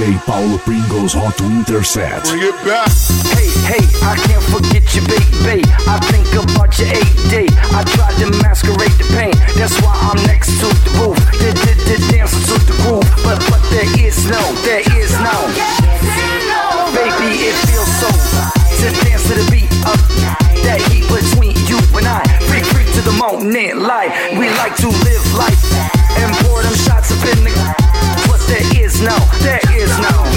No, no. DJ Paulo Pringles Hot Winter Set. Bring it back. Hey, hey, I can't forget you, baby. I think about your AD. I tried to masquerade the pain. That's why I'm next to the roof. The, the, the dancing to the groove. But, but there is no, there is no. Baby, it feels so to dance to the beat of that heat between you and I. Free, free to the moment, life. We like to live life and pour them shots up in the. But there is no, there is no.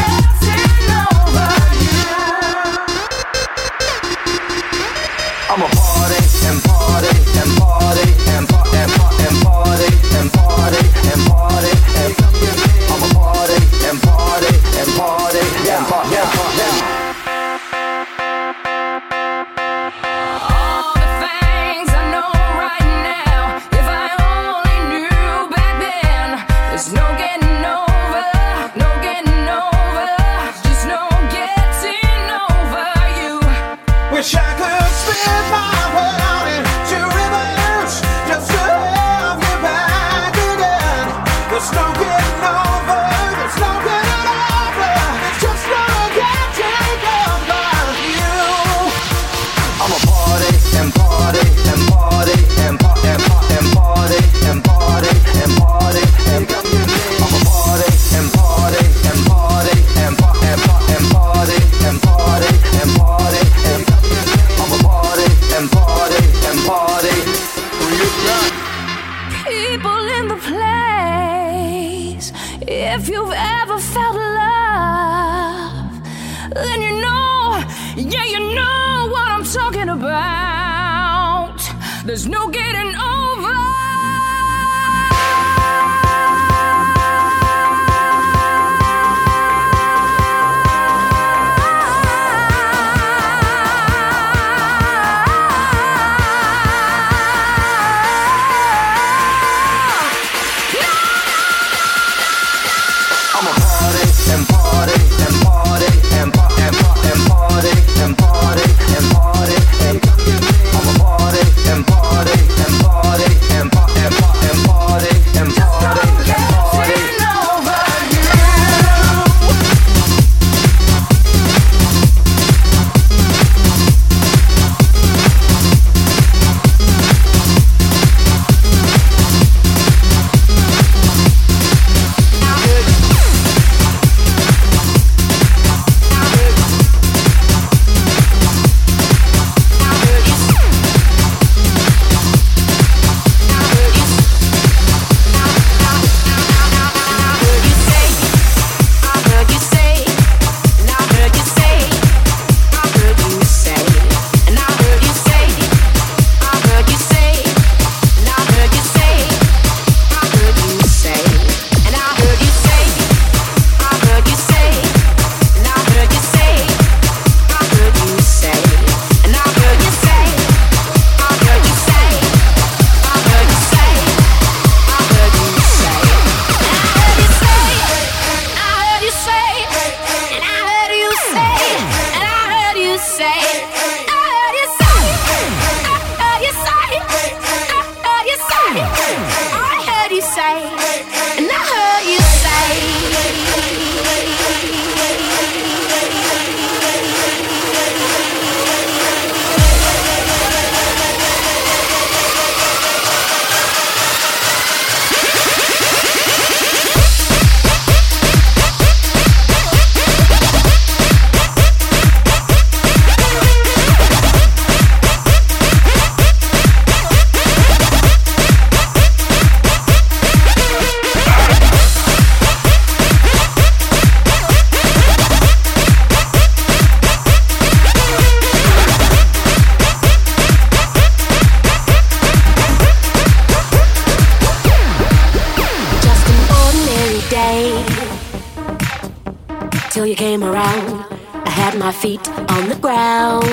till you came around. I had my feet on the ground.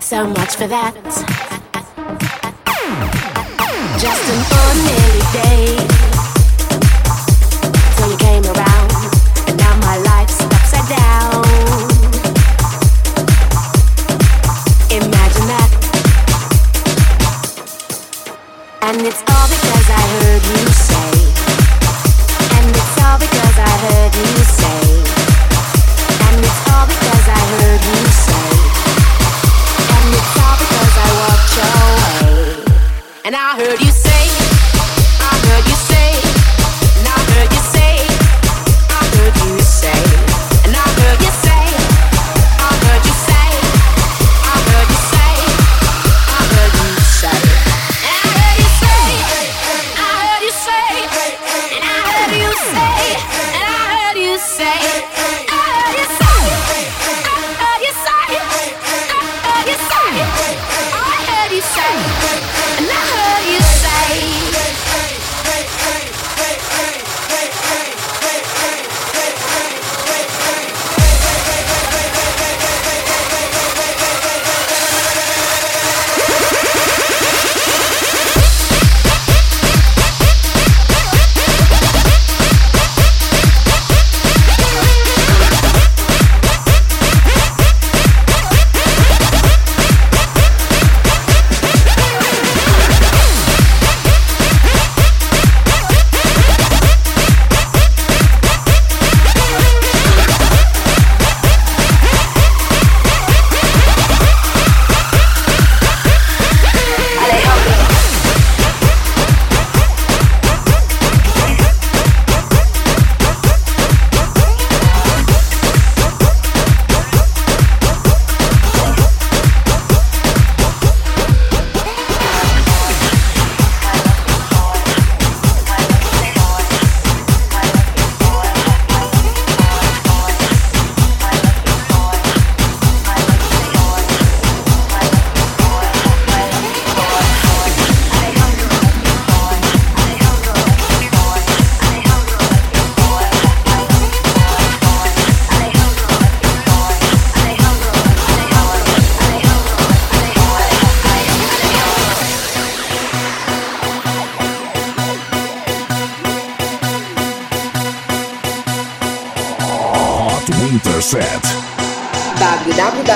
So much for that. Just an ordinary day till you came around, and now my life's upside down. Imagine that, and it's And I heard you say,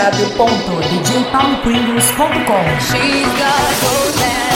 www.djpalmopringles.com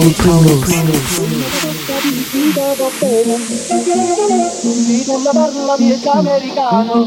Paulo miezza americano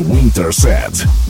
Winter Set.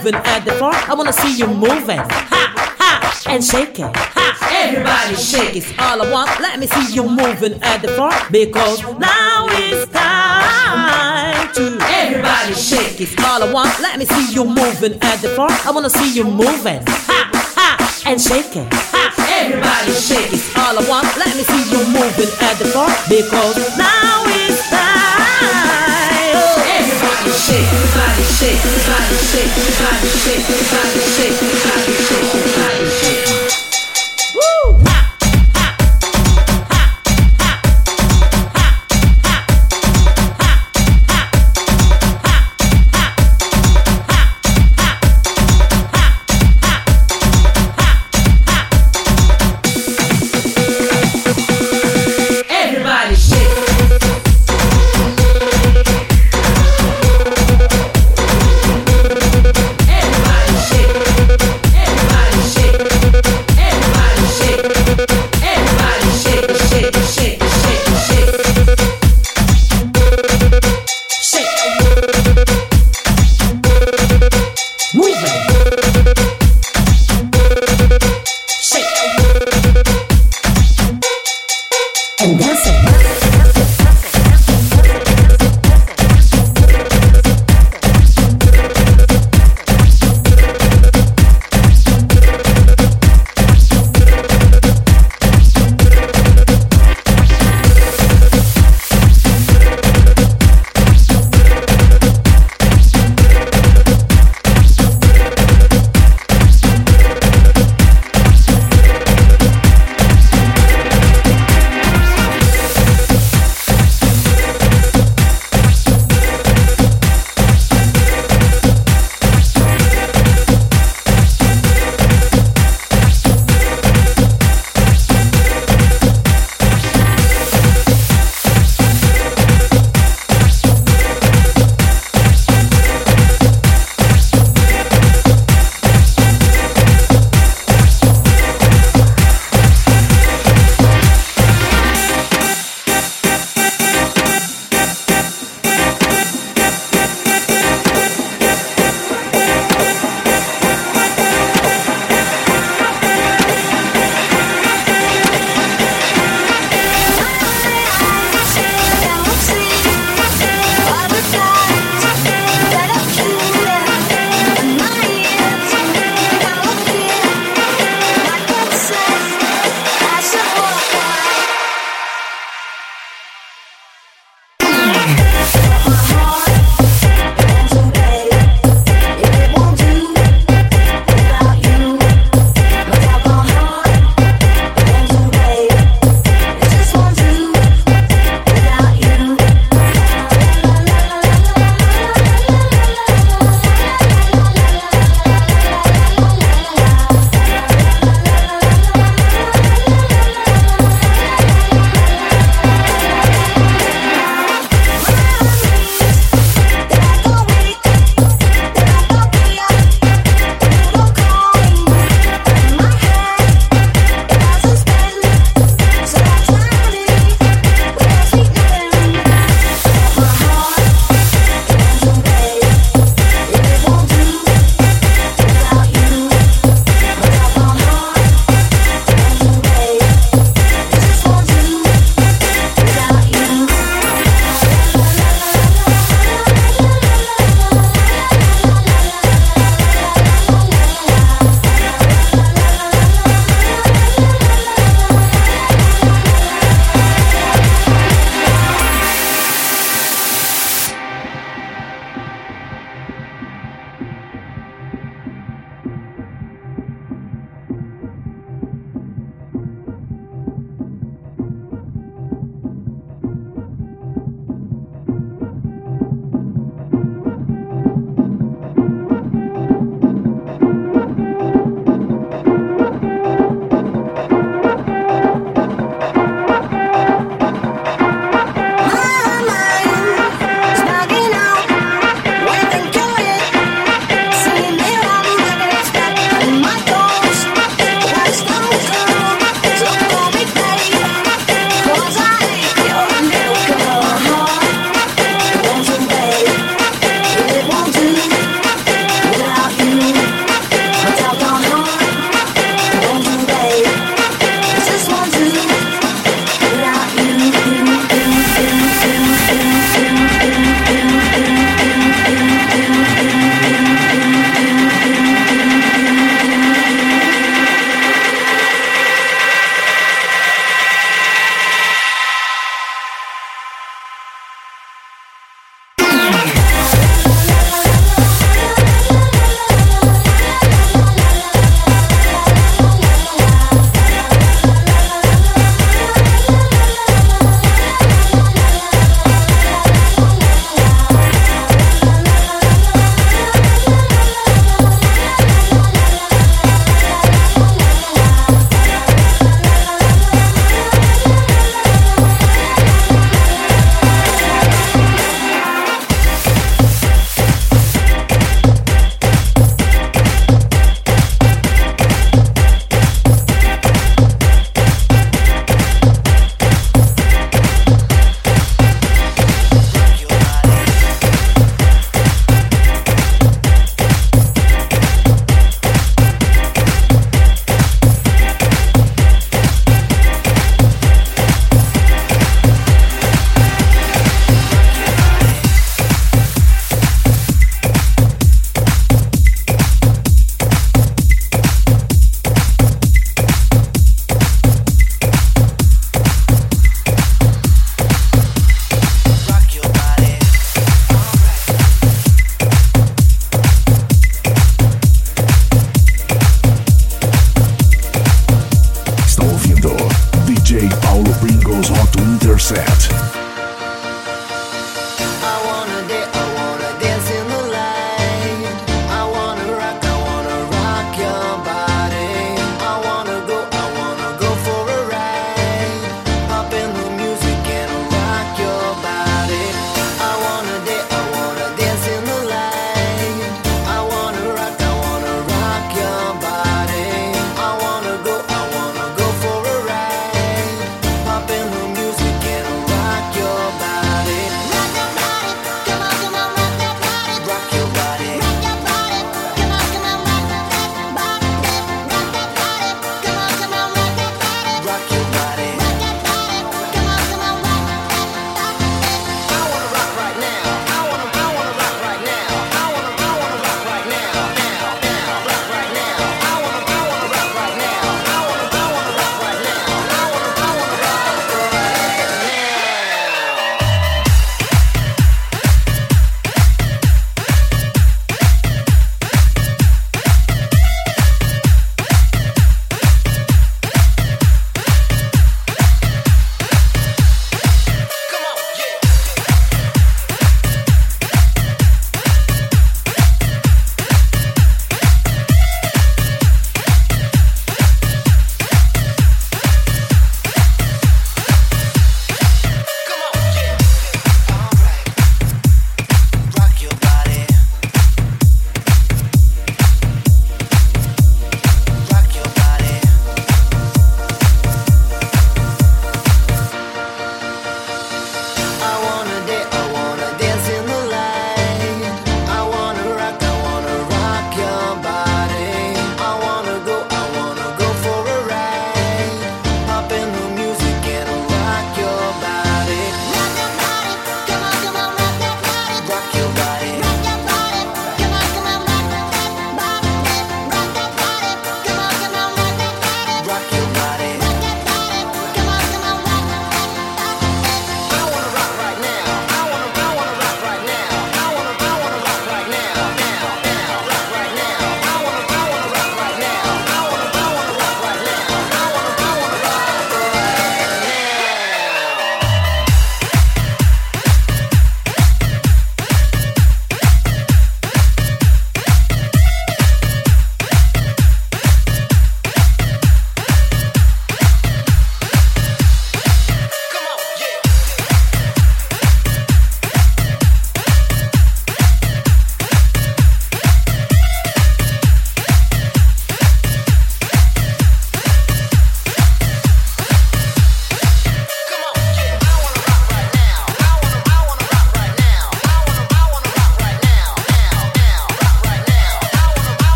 heaven at the bar. I wanna see you moving. Ha! Ha! And shake it. Ha! Everybody shake it's all I want. Let me see you moving at the bar. Because now it's time to Everybody shake it's all I want. Let me see you moving at the bar. I wanna see you moving. Ha! Ha! And shake it. Ha! Everybody shake it's all I want. Let me see you moving at the bar. Because now it's time body shake, body shake, body shake, body shake, body shake, body shake, body shake.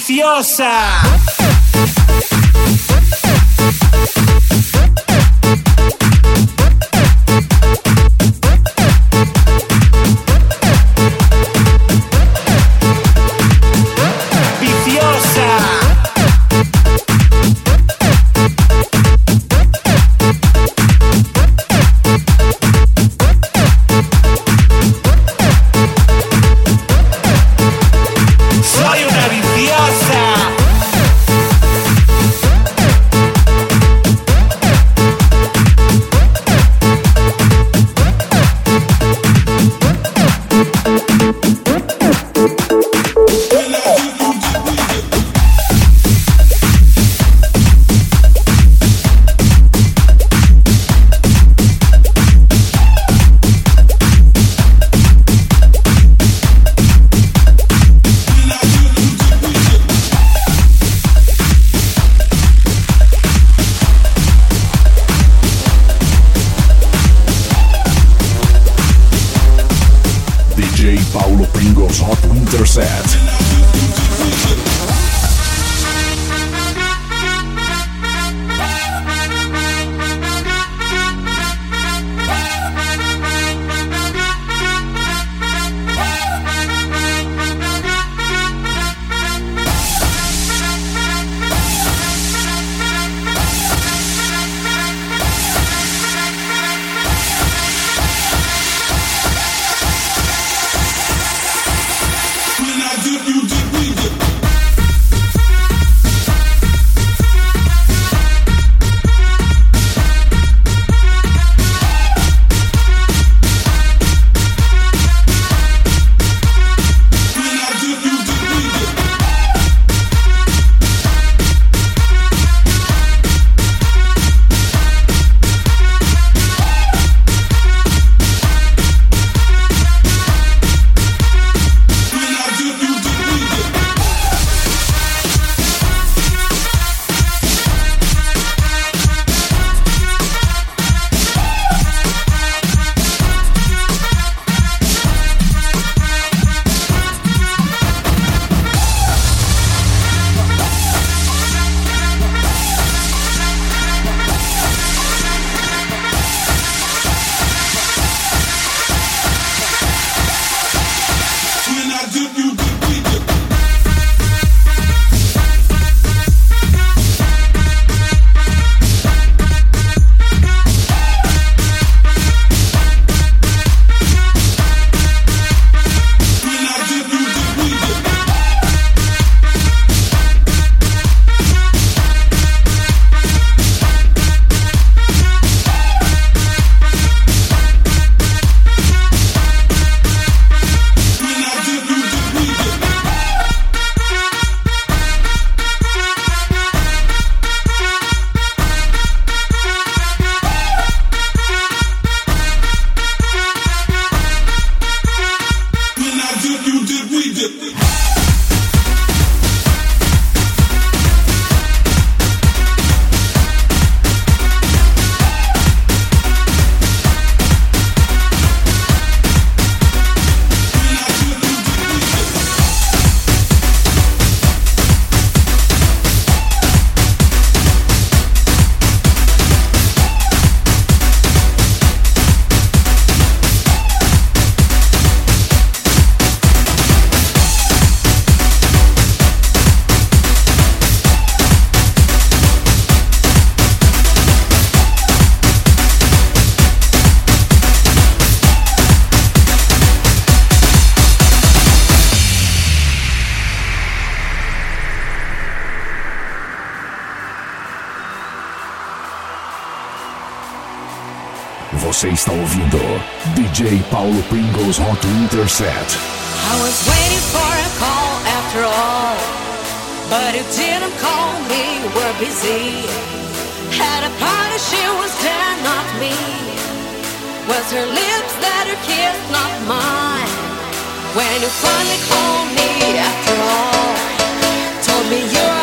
Viciosa. Você está ouvindo DJ Paulo Pringles Hot Winter Set. I was waiting for a call after all, but you didn't call me, were busy. Had a party, she was there, not me. Was her lips that her kiss, not mine. When you finally called me after all, told me you're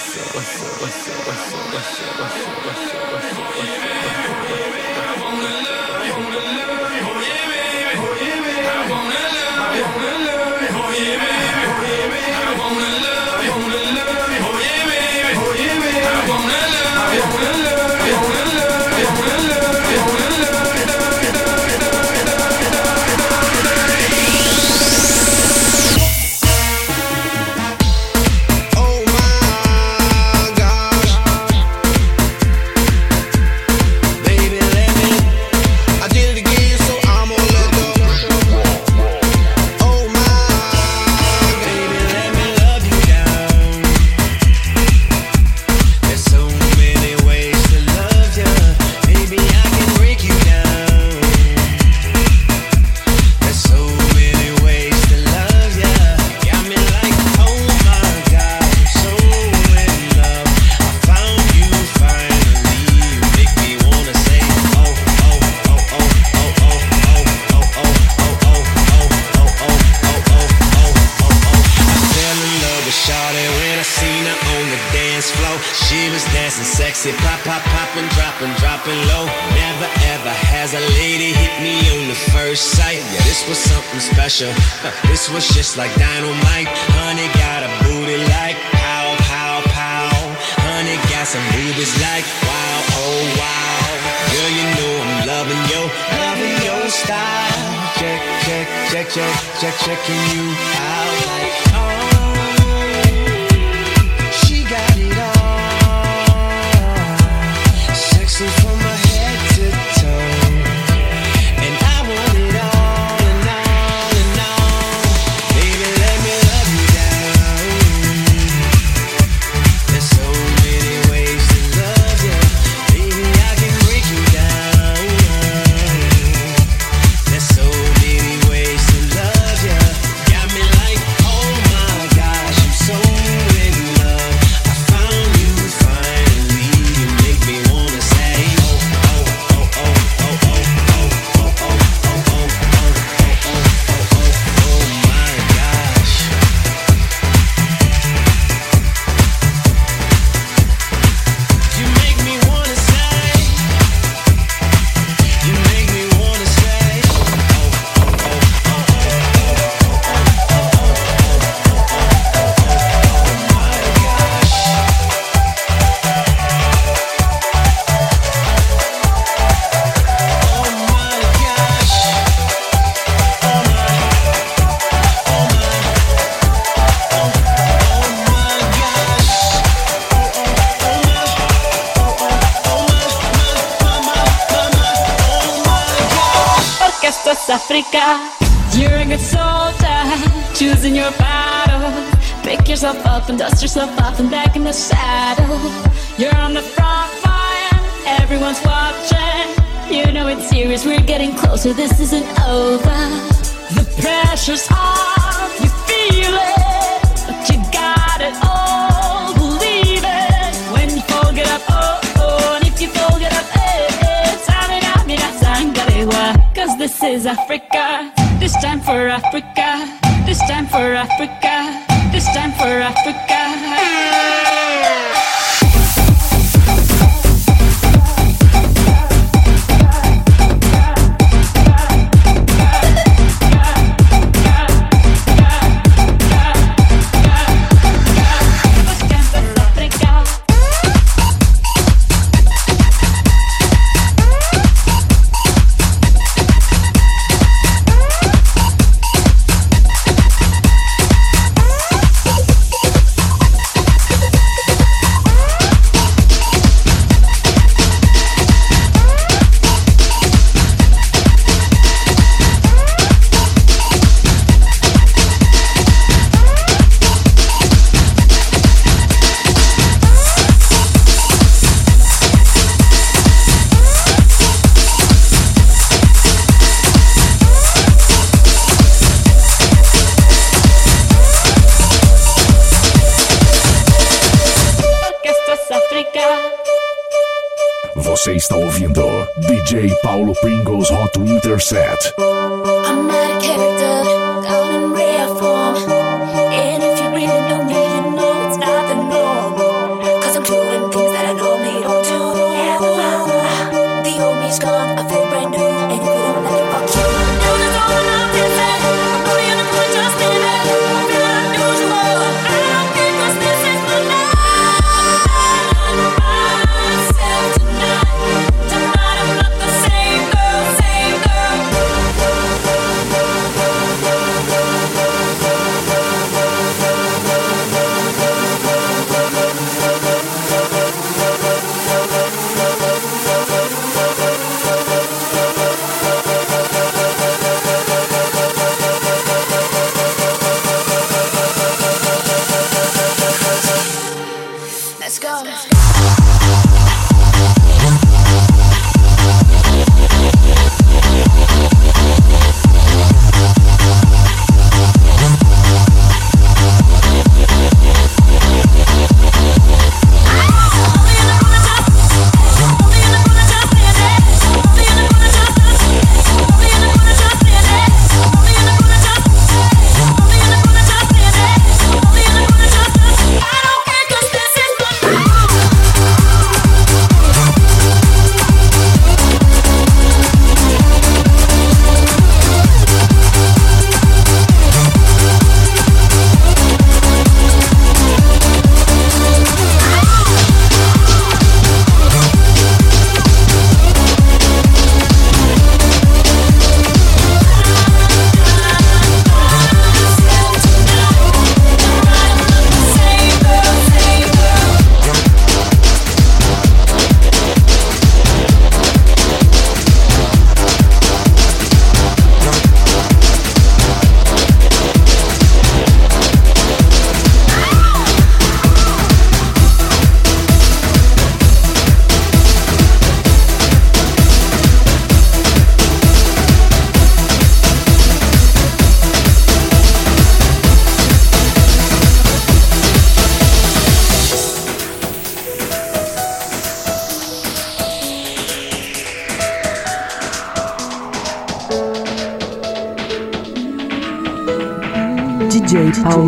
I wanna I wanna love.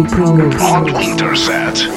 Pringles. On Winter Set.